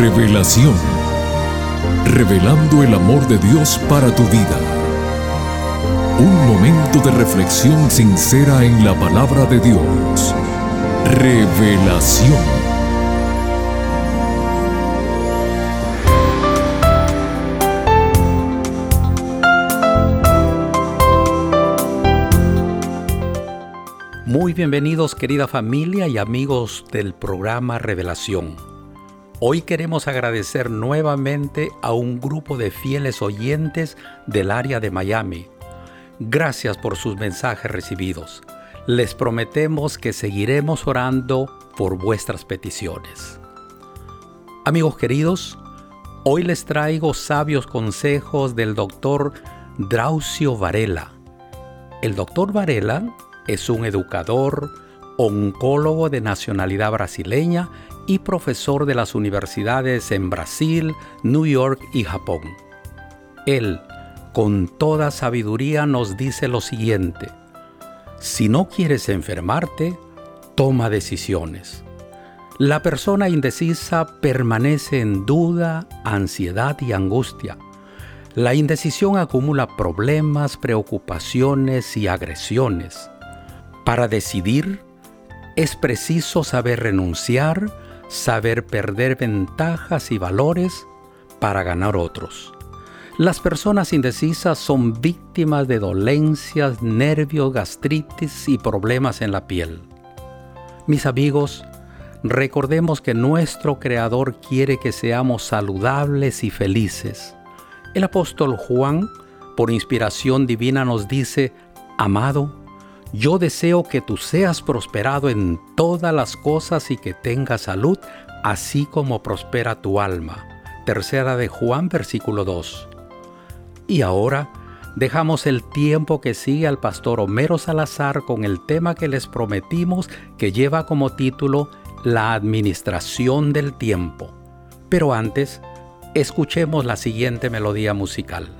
Revelación. Revelando el amor de Dios para tu vida. Un momento de reflexión sincera en la palabra de Dios. Revelación. Muy bienvenidos querida familia y amigos del programa Revelación. Hoy queremos agradecer nuevamente a un grupo de fieles oyentes del área de Miami. Gracias por sus mensajes recibidos. Les prometemos que seguiremos orando por vuestras peticiones. Amigos queridos, hoy les traigo sabios consejos del doctor Draucio Varela. El doctor Varela es un educador, oncólogo de nacionalidad brasileña y profesor de las universidades en Brasil, New York y Japón. Él, con toda sabiduría, nos dice lo siguiente. Si no quieres enfermarte, toma decisiones. La persona indecisa permanece en duda, ansiedad y angustia. La indecisión acumula problemas, preocupaciones y agresiones. Para decidir es preciso saber renunciar, saber perder ventajas y valores para ganar otros. Las personas indecisas son víctimas de dolencias, nervios, gastritis y problemas en la piel. Mis amigos, recordemos que nuestro Creador quiere que seamos saludables y felices. El apóstol Juan, por inspiración divina, nos dice, Amado, yo deseo que tú seas prosperado en todas las cosas y que tengas salud, así como prospera tu alma. Tercera de Juan, versículo 2. Y ahora dejamos el tiempo que sigue al pastor Homero Salazar con el tema que les prometimos que lleva como título La administración del tiempo. Pero antes, escuchemos la siguiente melodía musical.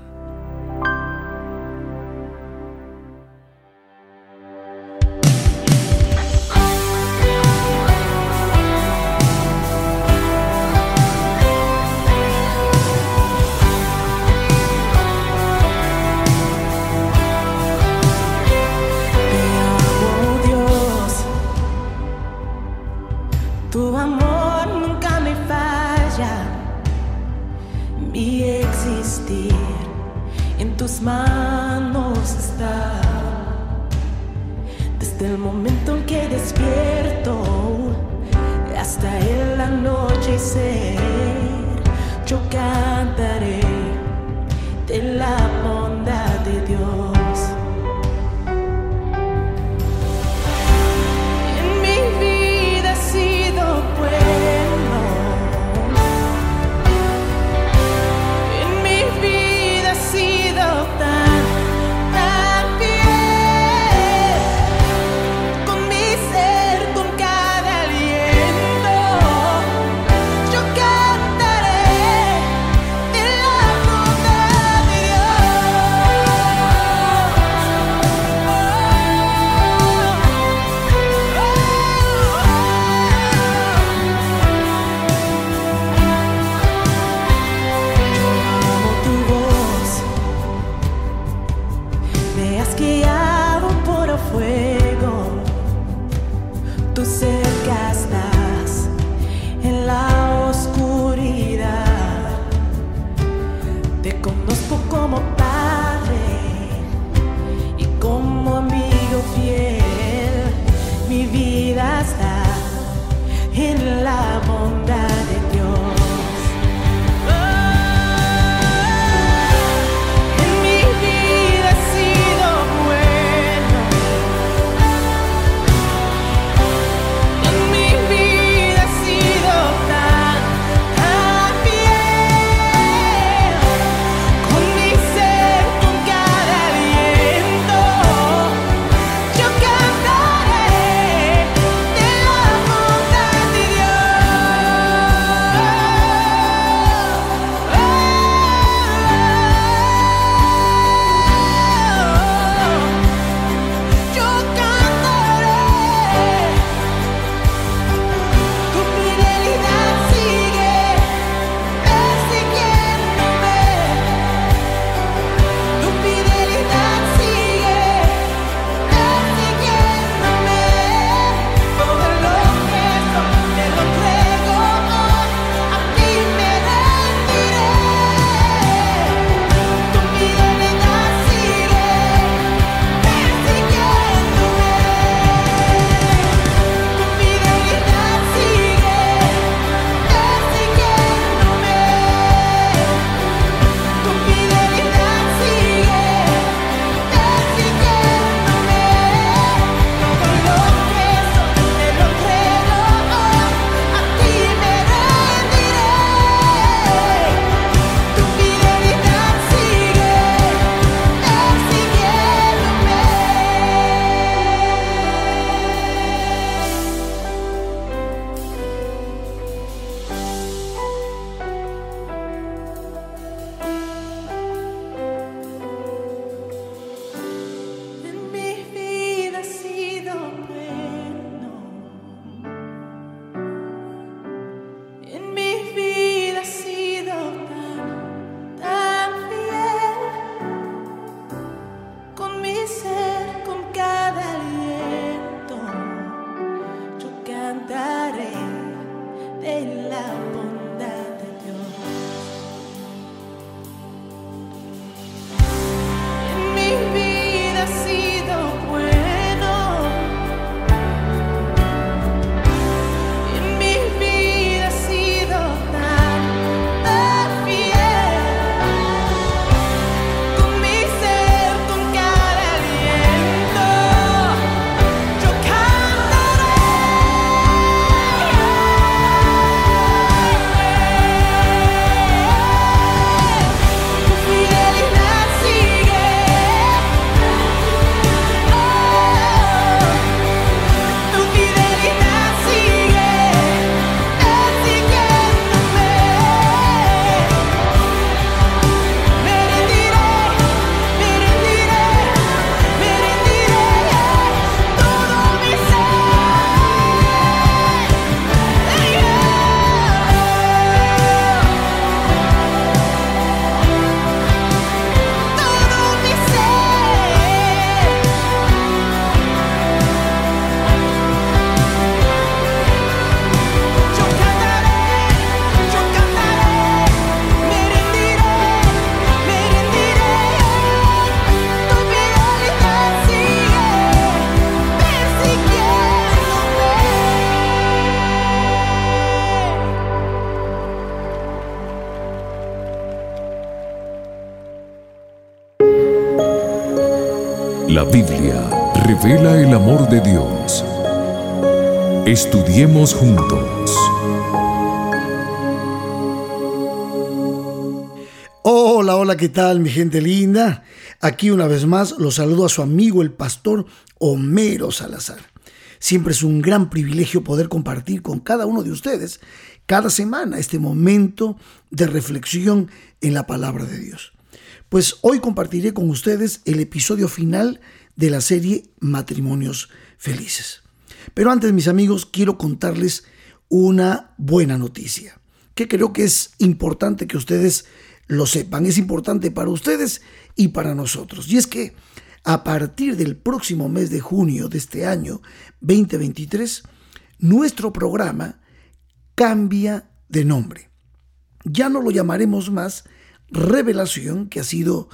Biblia revela el amor de Dios. Estudiemos juntos. Hola, hola, ¿qué tal mi gente linda? Aquí una vez más los saludo a su amigo el pastor Homero Salazar. Siempre es un gran privilegio poder compartir con cada uno de ustedes cada semana este momento de reflexión en la palabra de Dios. Pues hoy compartiré con ustedes el episodio final de la serie Matrimonios Felices. Pero antes, mis amigos, quiero contarles una buena noticia, que creo que es importante que ustedes lo sepan, es importante para ustedes y para nosotros. Y es que a partir del próximo mes de junio de este año 2023, nuestro programa cambia de nombre. Ya no lo llamaremos más Revelación, que ha sido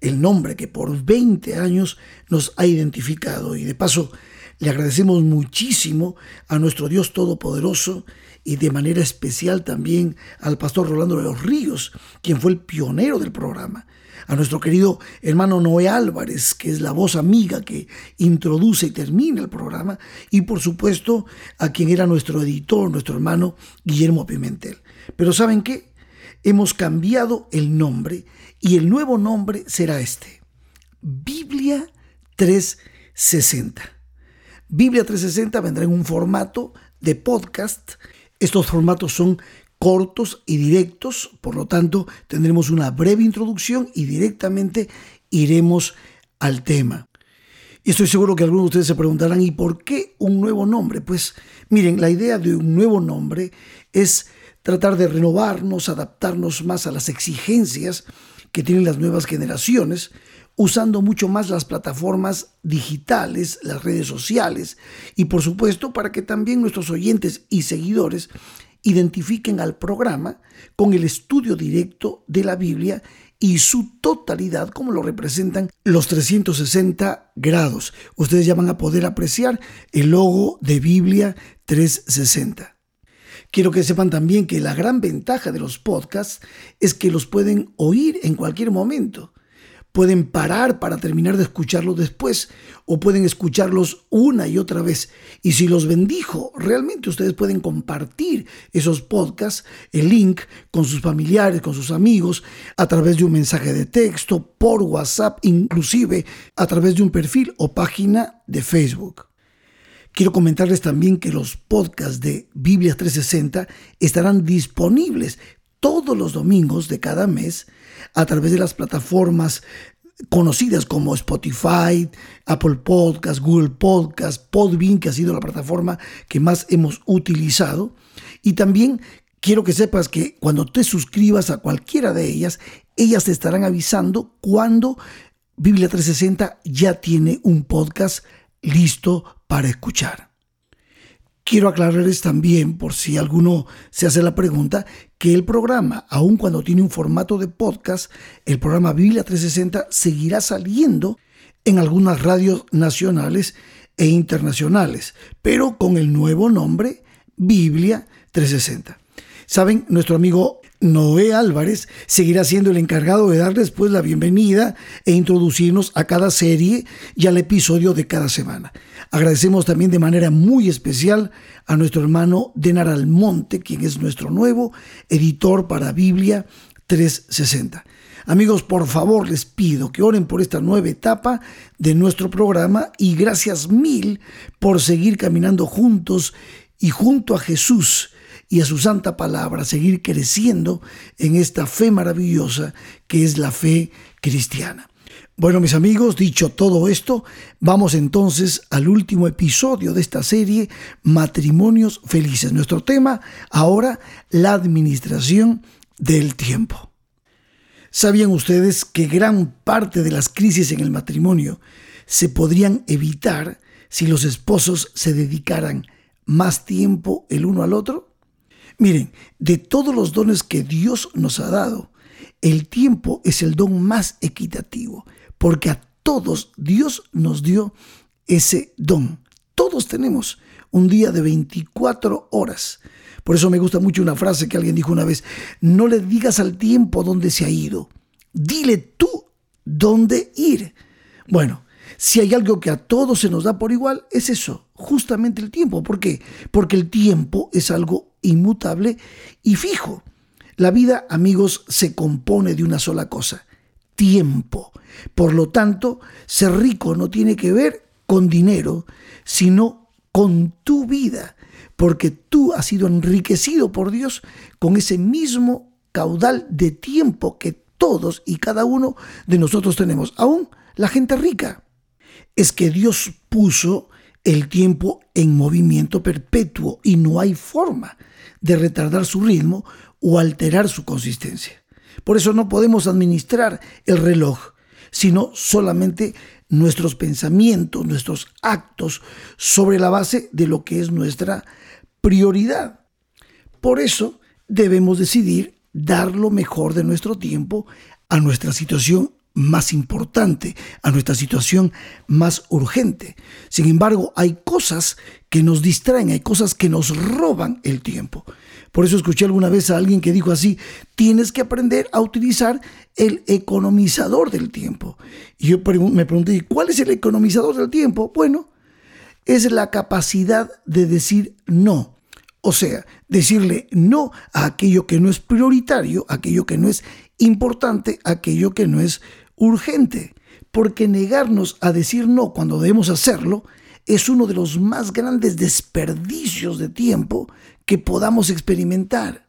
el nombre que por 20 años nos ha identificado. Y de paso, le agradecemos muchísimo a nuestro Dios Todopoderoso y de manera especial también al pastor Rolando de los Ríos, quien fue el pionero del programa. A nuestro querido hermano Noé Álvarez, que es la voz amiga que introduce y termina el programa. Y por supuesto a quien era nuestro editor, nuestro hermano Guillermo Pimentel. Pero ¿saben qué? Hemos cambiado el nombre y el nuevo nombre será este. Biblia 360. Biblia 360 vendrá en un formato de podcast. Estos formatos son cortos y directos, por lo tanto tendremos una breve introducción y directamente iremos al tema. Y estoy seguro que algunos de ustedes se preguntarán, ¿y por qué un nuevo nombre? Pues miren, la idea de un nuevo nombre es tratar de renovarnos, adaptarnos más a las exigencias que tienen las nuevas generaciones, usando mucho más las plataformas digitales, las redes sociales, y por supuesto para que también nuestros oyentes y seguidores identifiquen al programa con el estudio directo de la Biblia y su totalidad como lo representan los 360 grados. Ustedes ya van a poder apreciar el logo de Biblia 360. Quiero que sepan también que la gran ventaja de los podcasts es que los pueden oír en cualquier momento. Pueden parar para terminar de escucharlos después o pueden escucharlos una y otra vez. Y si los bendijo, realmente ustedes pueden compartir esos podcasts, el link con sus familiares, con sus amigos, a través de un mensaje de texto, por WhatsApp, inclusive a través de un perfil o página de Facebook. Quiero comentarles también que los podcasts de Biblia 360 estarán disponibles todos los domingos de cada mes a través de las plataformas conocidas como Spotify, Apple Podcasts, Google Podcasts, Podbean, que ha sido la plataforma que más hemos utilizado. Y también quiero que sepas que cuando te suscribas a cualquiera de ellas, ellas te estarán avisando cuando Biblia 360 ya tiene un podcast listo para escuchar. Quiero aclararles también, por si alguno se hace la pregunta, que el programa, aun cuando tiene un formato de podcast, el programa Biblia 360 seguirá saliendo en algunas radios nacionales e internacionales, pero con el nuevo nombre Biblia 360. Saben, nuestro amigo Noé Álvarez seguirá siendo el encargado de darles pues la bienvenida e introducirnos a cada serie y al episodio de cada semana. Agradecemos también de manera muy especial a nuestro hermano Denar Almonte, quien es nuestro nuevo editor para Biblia 360. Amigos, por favor les pido que oren por esta nueva etapa de nuestro programa y gracias mil por seguir caminando juntos y junto a Jesús y a su santa palabra, seguir creciendo en esta fe maravillosa que es la fe cristiana. Bueno, mis amigos, dicho todo esto, vamos entonces al último episodio de esta serie, Matrimonios Felices. Nuestro tema ahora, la administración del tiempo. ¿Sabían ustedes que gran parte de las crisis en el matrimonio se podrían evitar si los esposos se dedicaran más tiempo el uno al otro? Miren, de todos los dones que Dios nos ha dado, el tiempo es el don más equitativo, porque a todos Dios nos dio ese don. Todos tenemos un día de 24 horas. Por eso me gusta mucho una frase que alguien dijo una vez, no le digas al tiempo dónde se ha ido, dile tú dónde ir. Bueno, Si hay algo que a todos se nos da por igual, es eso, justamente el tiempo. ¿Por qué? Porque el tiempo es algo inmutable y fijo. La vida, amigos, se compone de una sola cosa, tiempo. Por lo tanto, ser rico no tiene que ver con dinero, sino con tu vida, porque tú has sido enriquecido por Dios con ese mismo caudal de tiempo que todos y cada uno de nosotros tenemos, aún la gente rica. Es que Dios puso el tiempo en movimiento perpetuo y no hay forma de retardar su ritmo o alterar su consistencia. Por eso no podemos administrar el reloj, sino solamente nuestros pensamientos, nuestros actos sobre la base de lo que es nuestra prioridad. Por eso debemos decidir dar lo mejor de nuestro tiempo a nuestra situación más importante, a nuestra situación más urgente. Sin embargo, hay cosas que nos distraen, hay cosas que nos roban el tiempo. Por eso escuché alguna vez a alguien que dijo así, tienes que aprender a utilizar el economizador del tiempo. Y yo me pregunté, ¿cuál es el economizador del tiempo? Bueno, es la capacidad de decir no. O sea, decirle no a aquello que no es prioritario, aquello que no es importante, aquello que no es urgente, porque negarnos a decir no cuando debemos hacerlo es uno de los más grandes desperdicios de tiempo que podamos experimentar.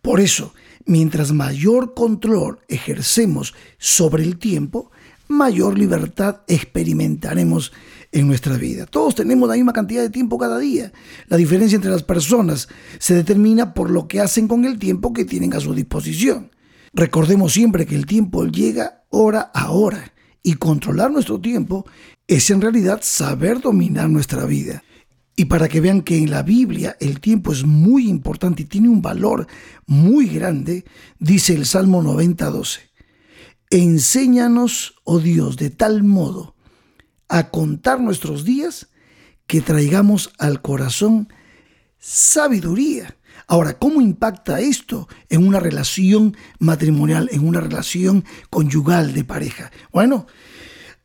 Por eso, mientras mayor control ejercemos sobre el tiempo, mayor libertad experimentaremos en nuestra vida. Todos tenemos la misma cantidad de tiempo cada día. La diferencia entre las personas se determina por lo que hacen con el tiempo que tienen a su disposición. Recordemos siempre que el tiempo llega hora a hora y controlar nuestro tiempo es en realidad saber dominar nuestra vida. Y para que vean que en la Biblia el tiempo es muy importante y tiene un valor muy grande, dice el Salmo 90:12. Enséñanos, oh Dios, de tal modo a contar nuestros días que traigamos al corazón sabiduría Ahora, ¿cómo impacta esto en una relación matrimonial, en una relación conyugal de pareja? Bueno,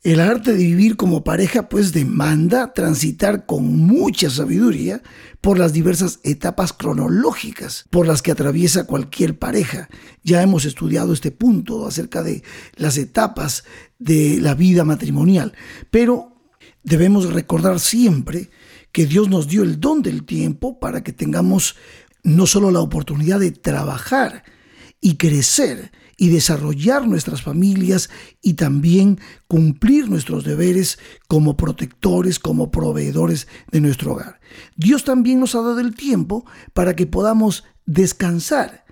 el arte de vivir como pareja pues demanda transitar con mucha sabiduría por las diversas etapas cronológicas por las que atraviesa cualquier pareja. Ya hemos estudiado este punto acerca de las etapas de la vida matrimonial, pero debemos recordar siempre que Dios nos dio el don del tiempo para que tengamos no solo la oportunidad de trabajar y crecer y desarrollar nuestras familias y también cumplir nuestros deberes como protectores, como proveedores de nuestro hogar. Dios también nos ha dado el tiempo para que podamos descansar.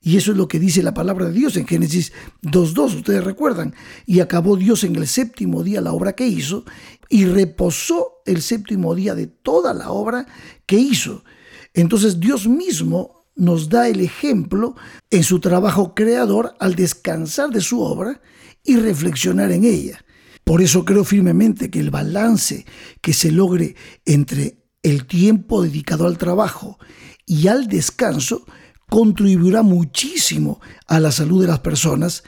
Y eso es lo que dice la palabra de Dios en Génesis 2.2, ustedes recuerdan. Y acabó Dios en el séptimo día la obra que hizo y reposó el séptimo día de toda la obra que hizo. Entonces Dios mismo nos da el ejemplo en su trabajo creador al descansar de su obra y reflexionar en ella. Por eso creo firmemente que el balance que se logre entre el tiempo dedicado al trabajo y al descanso contribuirá muchísimo a la salud de las personas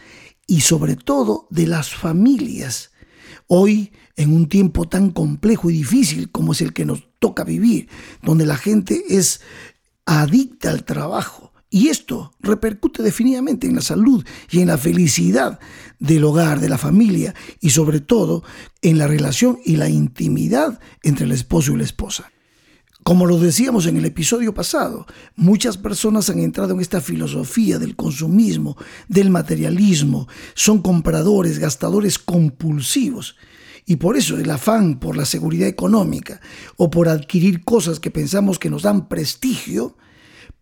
y sobre todo de las familias. Hoy, en un tiempo tan complejo y difícil como es el que nos toca vivir, donde la gente es adicta al trabajo. Y esto repercute definitivamente en la salud y en la felicidad del hogar, de la familia y sobre todo en la relación y la intimidad entre el esposo y la esposa. Como lo decíamos en el episodio pasado, muchas personas han entrado en esta filosofía del consumismo, del materialismo, son compradores, gastadores compulsivos y por eso el afán por la seguridad económica o por adquirir cosas que pensamos que nos dan prestigio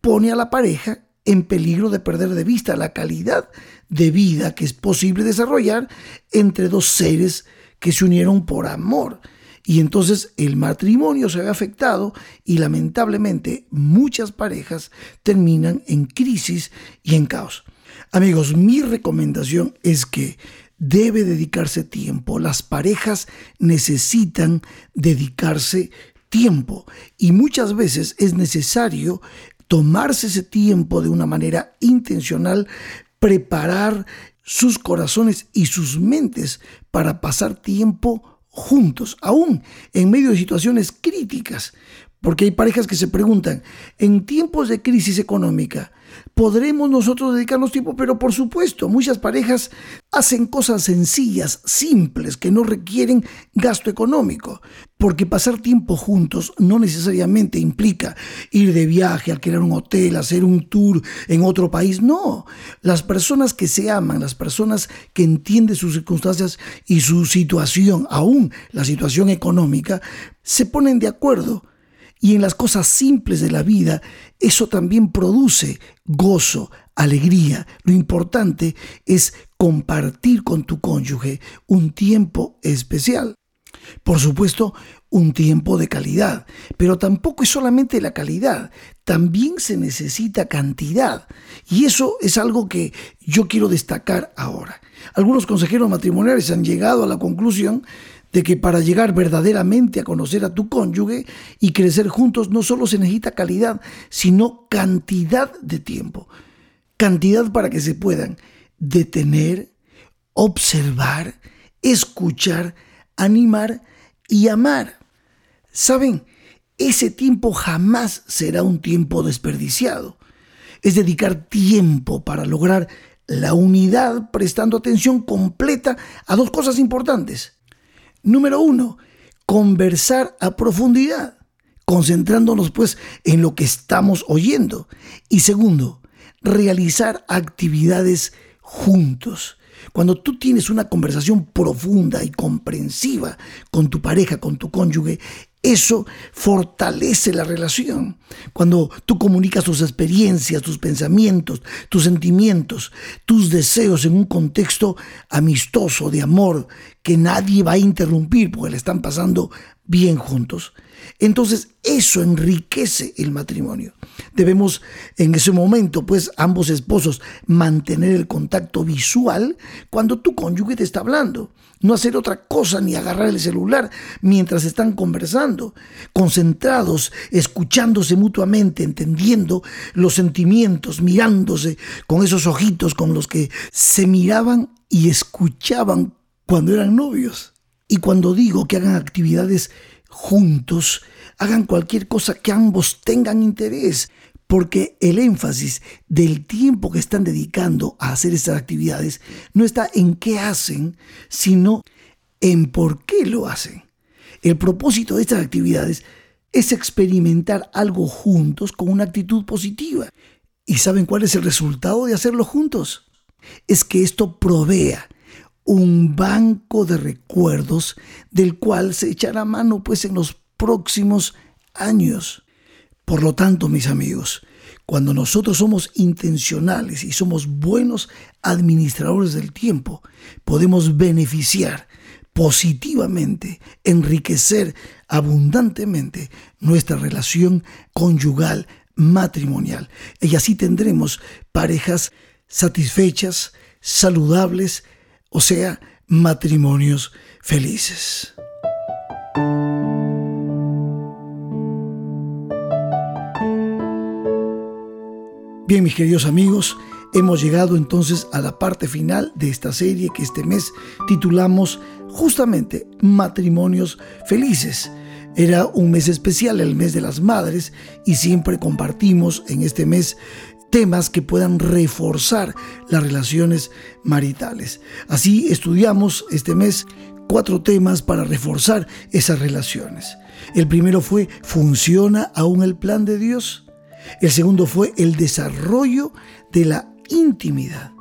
pone a la pareja en peligro de perder de vista la calidad de vida que es posible desarrollar entre dos seres que se unieron por amor. Y entonces el matrimonio se ve afectado y lamentablemente muchas parejas terminan en crisis y en caos. Amigos, mi recomendación es que debe dedicarse tiempo. Las parejas necesitan dedicarse tiempo y muchas veces es necesario tomarse ese tiempo de una manera intencional, preparar sus corazones y sus mentes para pasar tiempo juntos, aún en medio de situaciones críticas. Porque hay parejas que se preguntan, en tiempos de crisis económica, ¿podremos nosotros dedicarnos tiempo? Pero por supuesto, muchas parejas hacen cosas sencillas, simples, que no requieren gasto económico. Porque pasar tiempo juntos no necesariamente implica ir de viaje, alquilar un hotel, hacer un tour en otro país. No, las personas que se aman, las personas que entienden sus circunstancias y su situación, aún la situación económica, se ponen de acuerdo y en las cosas simples de la vida, eso también produce gozo, alegría. Lo importante es compartir con tu cónyuge un tiempo especial. Por supuesto, un tiempo de calidad, pero tampoco es solamente la calidad, también se necesita cantidad. Y eso es algo que yo quiero destacar ahora. Algunos consejeros matrimoniales han llegado a la conclusión de que para llegar verdaderamente a conocer a tu cónyuge y crecer juntos no solo se necesita calidad, sino cantidad de tiempo. Cantidad para que se puedan detener, observar, escuchar, animar y amar. ¿Saben? Ese tiempo jamás será un tiempo desperdiciado. Es dedicar tiempo para lograr la unidad prestando atención completa a dos cosas importantes Número uno, conversar a profundidad, concentrándonos pues en lo que estamos oyendo. Y segundo, realizar actividades juntos. Cuando tú tienes una conversación profunda y comprensiva con tu pareja, con tu cónyuge, eso fortalece la relación. Cuando tú comunicas tus experiencias, tus pensamientos, tus sentimientos, tus deseos en un contexto amistoso, de amor, que nadie va a interrumpir porque le están pasando bien juntos. Entonces eso enriquece el matrimonio. Debemos en ese momento, pues ambos esposos, mantener el contacto visual cuando tu cónyuge te está hablando. No hacer otra cosa ni agarrar el celular mientras están conversando, concentrados, escuchándose mutuamente, entendiendo los sentimientos, mirándose con esos ojitos con los que se miraban y escuchaban cuando eran novios. Y cuando digo que hagan actividades juntos, hagan cualquier cosa que ambos tengan interés, porque el énfasis del tiempo que están dedicando a hacer estas actividades no está en qué hacen, sino en por qué lo hacen. El propósito de estas actividades es experimentar algo juntos con una actitud positiva. ¿Y saben cuál es el resultado de hacerlo juntos? Es que esto provea un banco de recuerdos del cual se echará mano pues en los próximos años. Por lo tanto, mis amigos, cuando nosotros somos intencionales y somos buenos administradores del tiempo, podemos beneficiar positivamente, enriquecer abundantemente nuestra relación conyugal matrimonial. Y así tendremos parejas satisfechas, saludables, o sea, matrimonios felices. Bien, mis queridos amigos, hemos llegado entonces a la parte final de esta serie que este mes titulamos justamente Matrimonios Felices. Era un mes especial, el mes de las madres, y siempre compartimos en este mes temas que puedan reforzar las relaciones maritales. Así estudiamos este mes cuatro temas para reforzar esas relaciones. El primero fue, ¿funciona aún el plan de Dios? El segundo fue el desarrollo de la intimidad.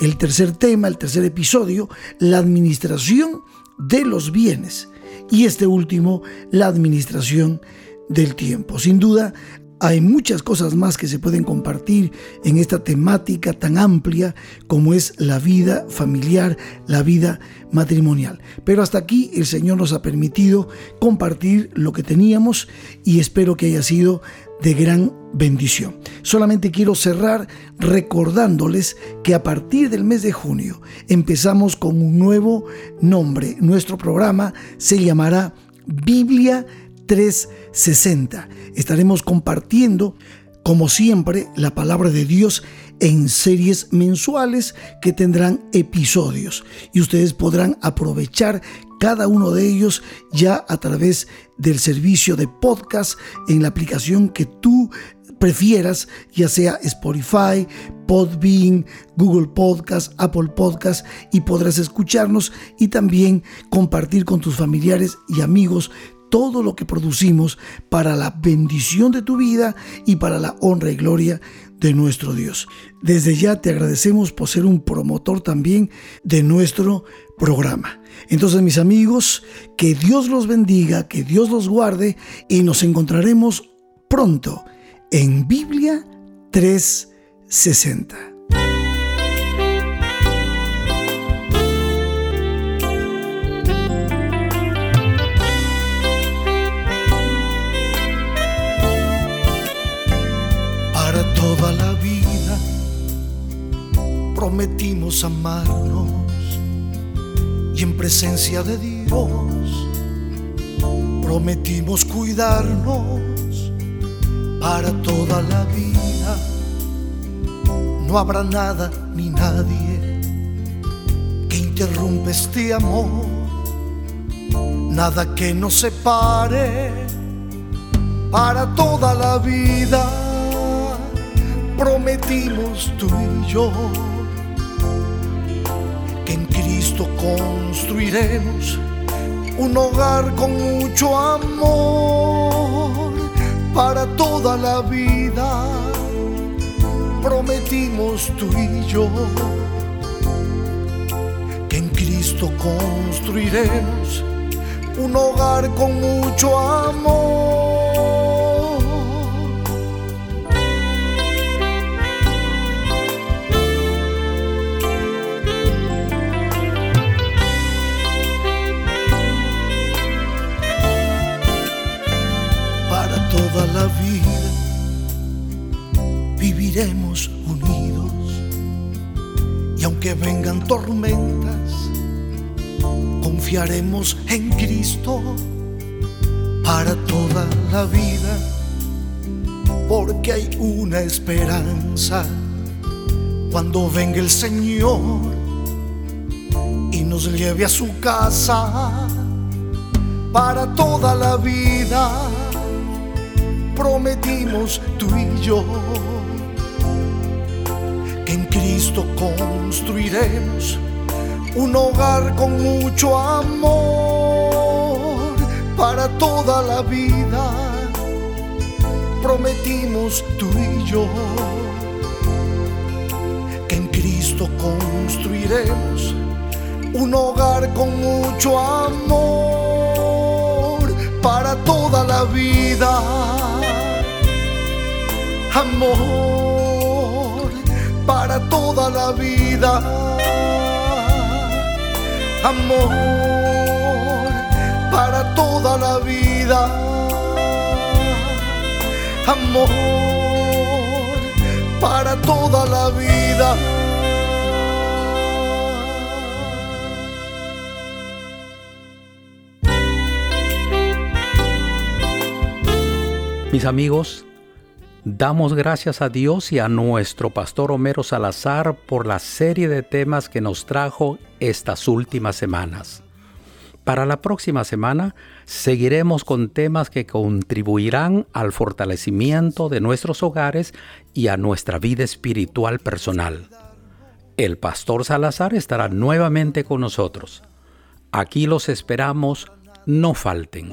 El tercer tema, el tercer episodio, la administración de los bienes. Y este último, la administración del tiempo. Sin duda, hay muchas cosas más que se pueden compartir en esta temática tan amplia como es la vida familiar, la vida matrimonial. Pero hasta aquí el Señor nos ha permitido compartir lo que teníamos y espero que haya sido de gran bendición. Solamente quiero cerrar recordándoles que a partir del mes de junio empezamos con un nuevo nombre. Nuestro programa se llamará Biblia 360. Estaremos compartiendo, como siempre, la palabra de Dios en series mensuales que tendrán episodios y ustedes podrán aprovechar cada uno de ellos ya a través del servicio de podcast en la aplicación que tú prefieras, ya sea Spotify, Podbean, Google Podcast, Apple Podcast, y podrás escucharnos y también compartir con tus familiares y amigos todo lo que producimos para la bendición de tu vida y para la honra y gloria de nuestro Dios. Desde ya te agradecemos por ser un promotor también de nuestro programa. Entonces mis amigos, que Dios los bendiga, que Dios los guarde y nos encontraremos pronto en Biblia 360. Prometimos amarnos y en presencia de Dios prometimos cuidarnos para toda la vida. No habrá nada ni nadie que interrumpa este amor, nada que nos separe para toda la vida. Prometimos tú y yo construiremos un hogar con mucho amor para toda la vida. Prometimos tú y yo que en Cristo construiremos un hogar con mucho amor. Viviremos unidos. Y aunque vengan tormentas, confiaremos en Cristo para toda la vida, porque hay una esperanza. Cuando venga el Señor y nos lleve a su casa para toda la vida prometimos tú y yo Cristo construiremos un hogar con mucho amor para toda la vida. Prometimos tú y yo que en Cristo construiremos un hogar con mucho amor para toda la vida amor toda la vida. Amor para toda la vida. Amor para toda la vida. Mis amigos, Damos gracias a Dios y a nuestro pastor Homero Salazar por la serie de temas que nos trajo estas últimas semanas. Para la próxima semana seguiremos con temas que contribuirán al fortalecimiento de nuestros hogares y a nuestra vida espiritual personal. El pastor Salazar estará nuevamente con nosotros. Aquí los esperamos, no falten.